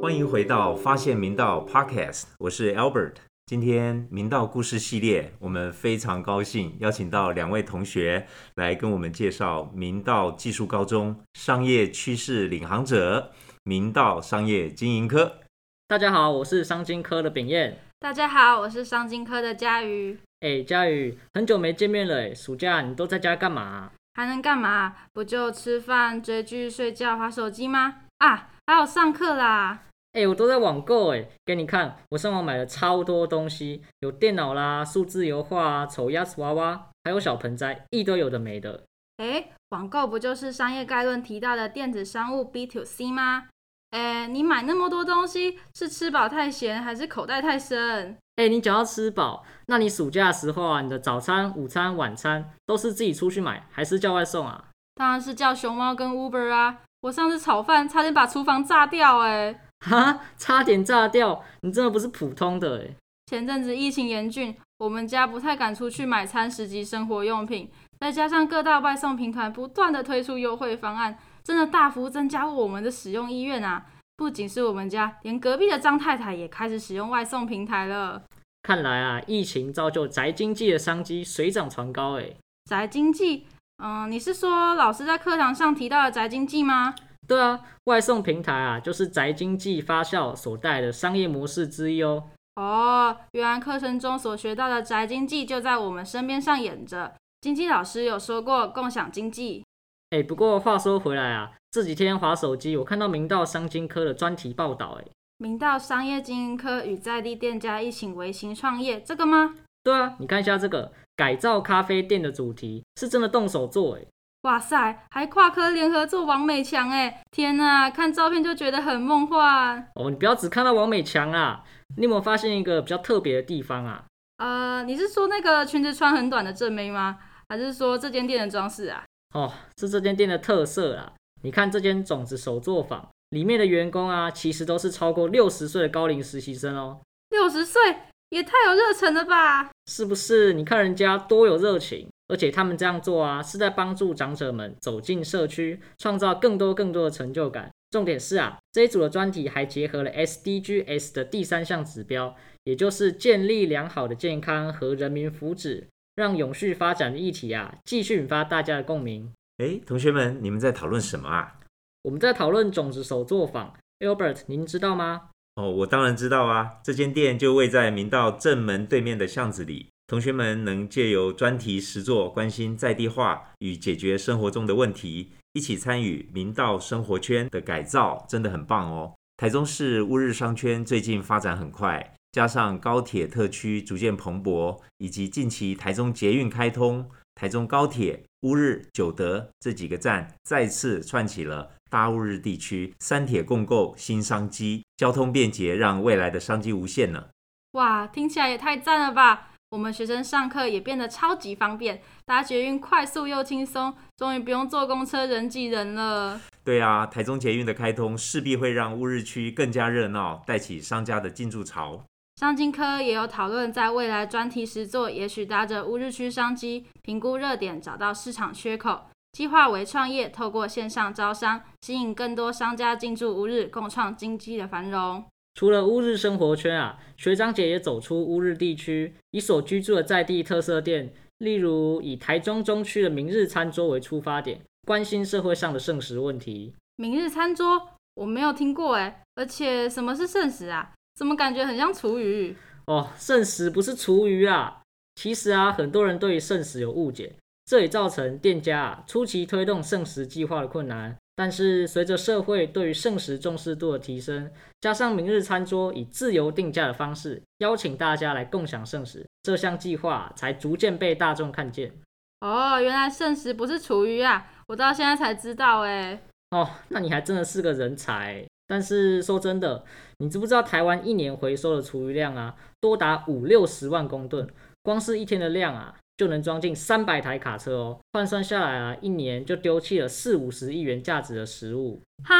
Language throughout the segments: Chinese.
欢迎回到发现明道 Podcast，我是 Albert。今天明道故事系列，我们非常高兴邀请到两位同学来跟我们介绍明道技术高中商业趋势领航者明道商业经营科。大家好，我是商经科的秉彦。大家好，我是商经科的佳瑜。哎，佳宇，很久没见面了哎，暑假你都在家干嘛？还能干嘛？不就吃饭、追剧、睡觉、划手机吗？啊，还有上课啦！哎，我都在网购哎，给你看，我上网买了超多东西，有电脑啦、数字油画啊、丑鸭子娃娃，还有小盆栽，一堆有的没的。哎，网购不就是商业概论提到的电子商务 B to C 吗？哎，你买那么多东西，是吃饱太闲，还是口袋太深？哎，你讲要吃饱，那你暑假的时候啊，你的早餐、午餐、晚餐都是自己出去买，还是叫外送啊？当然是叫熊猫跟 Uber 啊！我上次炒饭差点把厨房炸掉哎。哈，差点炸掉！你真的不是普通的哎。前阵子疫情严峻，我们家不太敢出去买餐食及生活用品，再加上各大外送平台不断的推出优惠方案，真的大幅增加我们的使用意愿啊！不仅是我们家，连隔壁的张太太也开始使用外送平台了。看来啊，疫情造就宅经济的商机水涨船高哎。宅经济？嗯，你是说老师在课堂上提到的宅经济吗？对啊，外送平台啊，就是宅经济发酵所带的商业模式之一哦。哦，原来课程中所学到的宅经济就在我们身边上演着。经济老师有说过共享经济。哎，不过话说回来啊，这几天划手机，我看到明道商经科的专题报道，哎，明道商业经营科与在地店家一起微型创业，这个吗？对啊，你看一下这个改造咖啡店的主题，是真的动手做，哎。哇塞，还跨科联合做王美强哎！天呐，看照片就觉得很梦幻哦。你不要只看到王美强啊，你有没有发现一个比较特别的地方啊？呃，你是说那个裙子穿很短的正妹吗？还是说这间店的装饰啊？哦，是这间店的特色啦。你看这间种子手作坊里面的员工啊，其实都是超过六十岁的高龄实习生哦。六十岁也太有热忱了吧？是不是？你看人家多有热情。而且他们这样做啊，是在帮助长者们走进社区，创造更多更多的成就感。重点是啊，这一组的专题还结合了 SDGs 的第三项指标，也就是建立良好的健康和人民福祉，让永续发展的议题啊，继续引发大家的共鸣。哎，同学们，你们在讨论什么啊？我们在讨论种子手作坊。Albert，您知道吗？哦，我当然知道啊，这间店就位在明道正门对面的巷子里。同学们能借由专题实作，关心在地化与解决生活中的问题，一起参与明道生活圈的改造，真的很棒哦。台中市乌日商圈最近发展很快，加上高铁特区逐渐蓬勃，以及近期台中捷运开通，台中高铁乌日九德这几个站再次串起了大乌日地区三铁共构新商机，交通便捷，让未来的商机无限呢。哇，听起来也太赞了吧！我们学生上课也变得超级方便，搭捷运快速又轻松，终于不用坐公车人挤人了。对啊，台中捷运的开通势必会让乌日区更加热闹，带起商家的进驻潮。商经科也有讨论，在未来专题实作，也许搭着乌日区商机，评估热点，找到市场缺口，计划为创业，透过线上招商，吸引更多商家进驻乌日，共创经济的繁荣。除了乌日生活圈啊，学长姐也走出乌日地区，以所居住的在地特色店，例如以台中中区的明日餐桌为出发点，关心社会上的剩食问题。明日餐桌我没有听过哎，而且什么是剩食啊？怎么感觉很像厨余？哦，剩食不是厨余啊。其实啊，很多人对于剩食有误解，这也造成店家啊初期推动剩食计划的困难。但是随着社会对于圣食重视度的提升，加上明日餐桌以自由定价的方式邀请大家来共享圣食，这项计划才逐渐被大众看见。哦，原来圣食不是厨余啊！我到现在才知道哎。哦，那你还真的是个人才。但是说真的，你知不知道台湾一年回收的厨余量啊，多达五六十万公吨，光是一天的量啊。就能装进三百台卡车哦，换算下来啊，一年就丢弃了四五十亿元价值的食物。哈，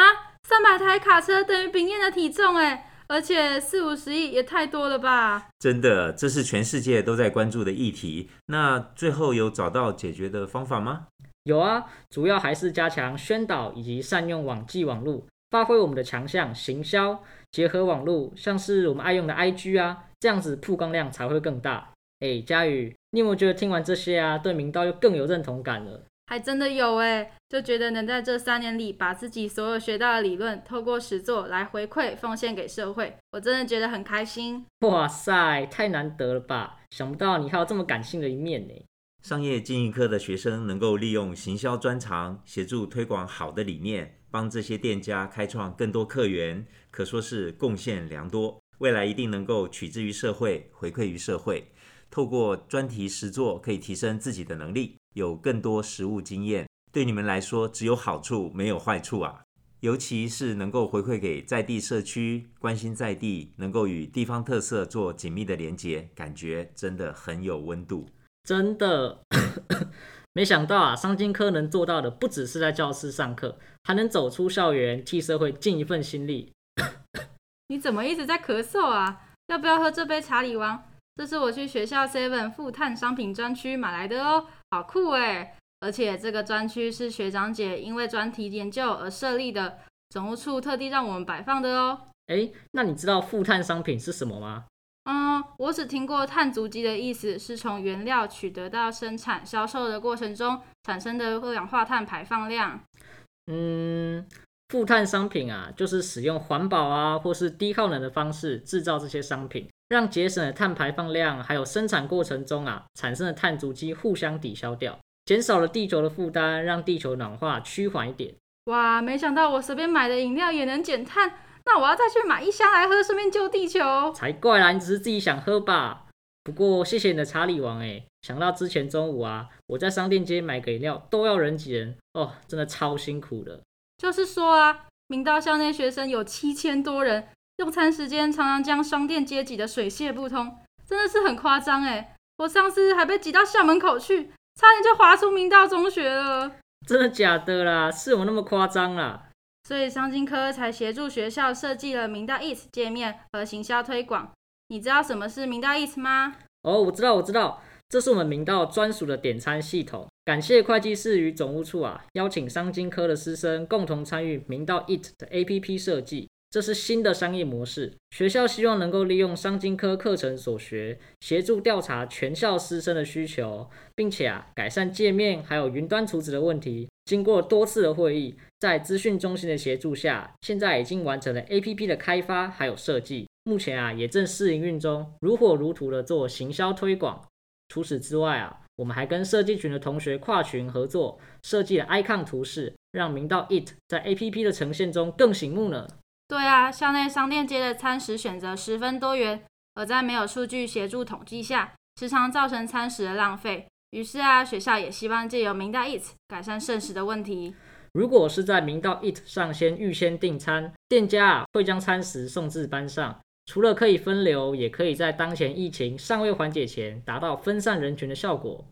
三百台卡车等于丙彦的体重哎，而且四五十亿也太多了吧？真的，这是全世界都在关注的议题。那最后有找到解决的方法吗？有啊，主要还是加强宣导以及善用网际网络，发挥我们的强项行销，结合网络，像是我们爱用的 IG 啊，这样子曝光量才会更大。哎，佳宇，你有没有觉得听完这些啊，对明道又更有认同感了？还真的有哎，就觉得能在这三年里把自己所有学到的理论，透过实作来回馈奉献给社会，我真的觉得很开心。哇塞，太难得了吧！想不到你还有这么感性的一面呢。商业经营科的学生能够利用行销专长，协助推广好的理念，帮这些店家开创更多客源，可说是贡献良多。未来一定能够取之于社会，回馈于社会。透过专题实作，可以提升自己的能力。有更多实务经验，对你们来说只有好处没有坏处啊！尤其是能够回馈给在地社区，关心在地，能够与地方特色做紧密的连结，感觉真的很有温度。真的，没想到啊，商经科能做到的，不只是在教室上课，还能走出校园，替社会尽一份心力。你怎么一直在咳嗽啊？要不要喝这杯茶理王？这是我去学校 Seven 富碳商品专区买来的哦，好酷哎！而且这个专区是学长姐因为专题研究而设立的，总务处特地让我们摆放的哦。哎，那你知道负碳商品是什么吗？嗯，我只听过碳足迹的意思是从原料取得到生产销售的过程中产生的二氧化碳排放量。嗯，负碳商品啊，就是使用环保啊或是低耗能的方式制造这些商品。让节省的碳排放量，还有生产过程中啊产生的碳足迹互相抵消掉，减少了地球的负担，让地球暖化趋缓一点。哇，没想到我随便买的饮料也能减碳，那我要再去买一箱来喝，顺便救地球。才怪啦，你只是自己想喝吧？不过谢谢你的查理王哎，想到之前中午啊，我在商店街买个饮料都要人挤人哦，真的超辛苦的。就是说啊，明道校内学生有七千多人。用餐时间常常将商店街挤得水泄不通，真的是很夸张哎！我上次还被挤到校门口去，差点就滑出明道中学了。真的假的啦？是我那么夸张啦？所以商经科才协助学校设计了明道 Eat 界面和行销推广。你知道什么是明道 Eat 吗？哦，我知道，我知道，这是我们明道专属的点餐系统。感谢会计师与总务处啊，邀请商经科的师生共同参与明道 Eat 的 APP 设计。这是新的商业模式，学校希望能够利用商经科课程所学，协助调查全校师生的需求，并且啊改善界面还有云端储值的问题。经过多次的会议，在资讯中心的协助下，现在已经完成了 APP 的开发还有设计，目前啊也正试营运中，如火如荼的做行销推广。除此之外啊，我们还跟设计群的同学跨群合作，设计了 icon 图示，让明道 It 在 APP 的呈现中更醒目呢。对啊，校内商店街的餐食选择十分多元，而在没有数据协助统计下，时常造成餐食的浪费。于是啊，学校也希望借由明道 Eat 改善剩食的问题。如果是在明道 Eat 上先预先订餐，店家啊会将餐食送至班上，除了可以分流，也可以在当前疫情尚未缓解前，达到分散人群的效果。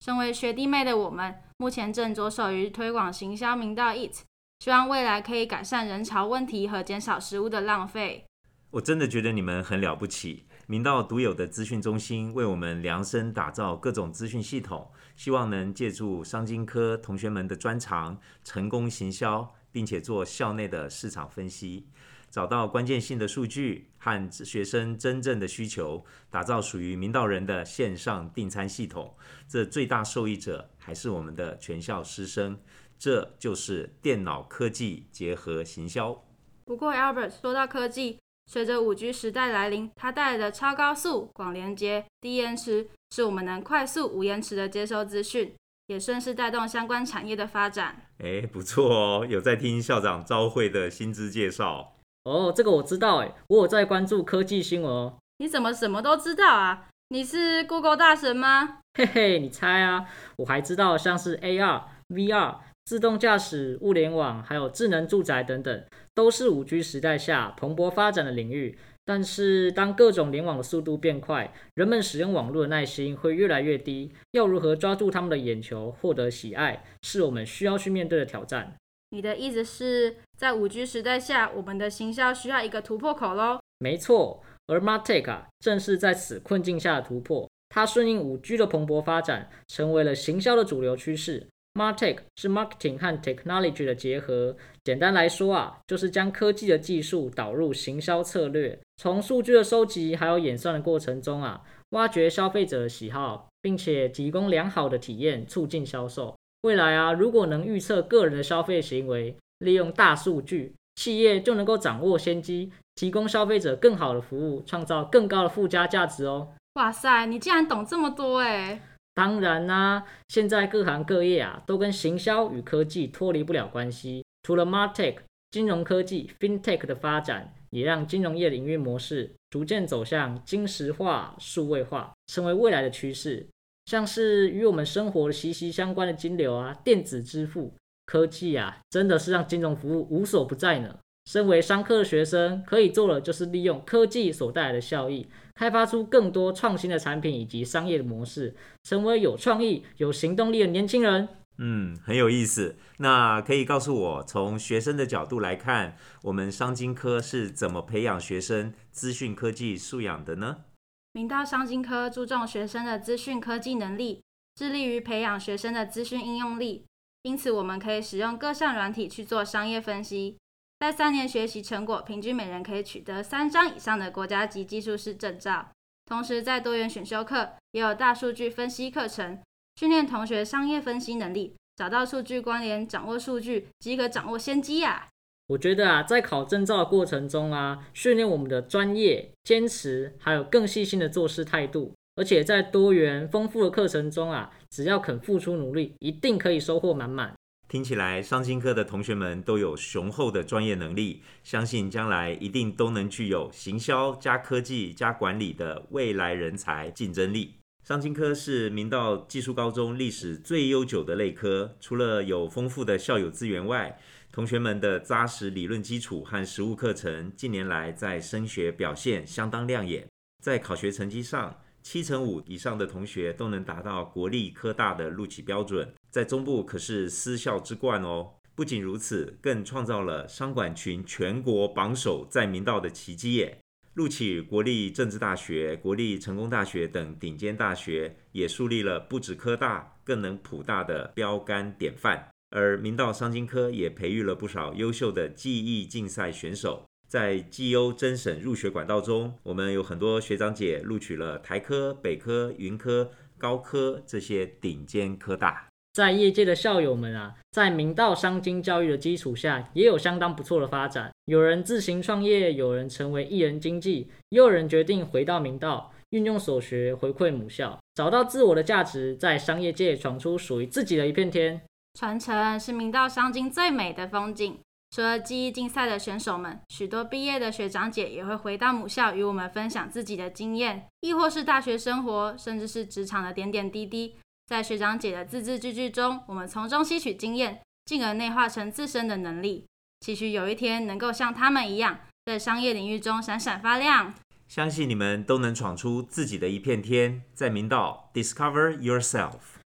身为学弟妹的我们，目前正着手于推广行销明道 Eat。希望未来可以改善人潮问题和减少食物的浪费。我真的觉得你们很了不起，明道独有的资讯中心为我们量身打造各种资讯系统，希望能借助商经科同学们的专长，成功行销，并且做校内的市场分析，找到关键性的数据和学生真正的需求，打造属于明道人的线上订餐系统。这最大受益者还是我们的全校师生。这就是电脑科技结合行销。不过，Albert 说到科技，随着五 G 时代来临，它带来的超高速、广连接、低延迟，是我们能快速、无延迟的接收资讯，也顺势带动相关产业的发展。哎，不错哦，有在听校长招会的薪资介绍哦。这个我知道，哎，我有在关注科技新闻哦。你怎么什么都知道啊？你是 Google 大神吗？嘿嘿，你猜啊？我还知道像是 AR、VR。自动驾驶、物联网，还有智能住宅等等，都是五 G 时代下蓬勃发展的领域。但是，当各种联网的速度变快，人们使用网络的耐心会越来越低。要如何抓住他们的眼球，获得喜爱，是我们需要去面对的挑战。你的意思是在五 G 时代下，我们的行销需要一个突破口喽？没错，而 Martech 啊，正是在此困境下的突破。它顺应五 G 的蓬勃发展，成为了行销的主流趋势。Martech 是 marketing 和 technology 的结合。简单来说啊，就是将科技的技术导入行销策略，从数据的收集还有演算的过程中啊，挖掘消费者的喜好，并且提供良好的体验，促进销售。未来啊，如果能预测个人的消费行为，利用大数据，企业就能够掌握先机，提供消费者更好的服务，创造更高的附加价值哦。哇塞，你竟然懂这么多哎！当然啦，现在各行各业啊，都跟行销与科技脱离不了关系。除了 Martech 金融科技 FinTech 的发展，也让金融业的营运模式逐渐走向金石化、数位化，成为未来的趋势。像是与我们生活息息相关的金流啊、电子支付、科技啊，真的是让金融服务无所不在呢。身为商科的学生，可以做的就是利用科技所带来的效益，开发出更多创新的产品以及商业的模式，成为有创意、有行动力的年轻人。嗯，很有意思。那可以告诉我，从学生的角度来看，我们商经科是怎么培养学生资讯科技素养的呢？明道商经科注重学生的资讯科技能力，致力于培养学生的资讯应用力。因此，我们可以使用各项软体去做商业分析。在三年学习成果，平均每人可以取得三张以上的国家级技术师证照。同时，在多元选修课也有大数据分析课程，训练同学商业分析能力，找到数据关联，掌握数据即可掌握先机呀。我觉得啊，在考证照的过程中啊，训练我们的专业、坚持，还有更细心的做事态度。而且在多元丰富的课程中啊，只要肯付出努力，一定可以收获满满。听起来，商经科的同学们都有雄厚的专业能力，相信将来一定都能具有行销加科技加管理的未来人才竞争力。商经科是明道技术高中历史最悠久的类科，除了有丰富的校友资源外，同学们的扎实理论基础和实务课程，近年来在升学表现相当亮眼，在考学成绩上。七成五以上的同学都能达到国立科大的录取标准，在中部可是私校之冠哦。不仅如此，更创造了商管群全国榜首在明道的奇迹耶！录取国立政治大学、国立成功大学等顶尖大学，也树立了不止科大，更能普大的标杆典范。而明道商经科也培育了不少优秀的技艺竞赛选手。在绩优甄审入学管道中，我们有很多学长姐录取了台科、北科、云科、高科这些顶尖科大。在业界的校友们啊，在明道商经教育的基础下，也有相当不错的发展。有人自行创业，有人成为艺人经济，也有人决定回到明道，运用所学回馈母校，找到自我的价值，在商业界闯出属于自己的一片天。传承是明道商经最美的风景。除了记忆竞赛的选手们，许多毕业的学长姐也会回到母校与我们分享自己的经验，亦或是大学生活，甚至是职场的点点滴滴。在学长姐的字字句句中，我们从中吸取经验，进而内化成自身的能力，期许有一天能够像他们一样，在商业领域中闪闪发亮。相信你们都能闯出自己的一片天，在明道 discover yourself。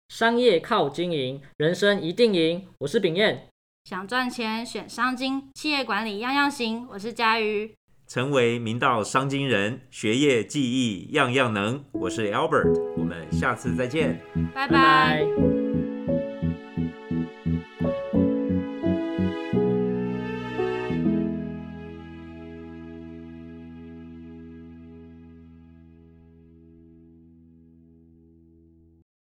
商业靠经营，人生一定赢。我是炳彦。想赚钱选商经，企业管理样样行。我是佳瑜，成为明道商经人，学业技艺样样能。我是 Albert，我们下次再见，拜拜。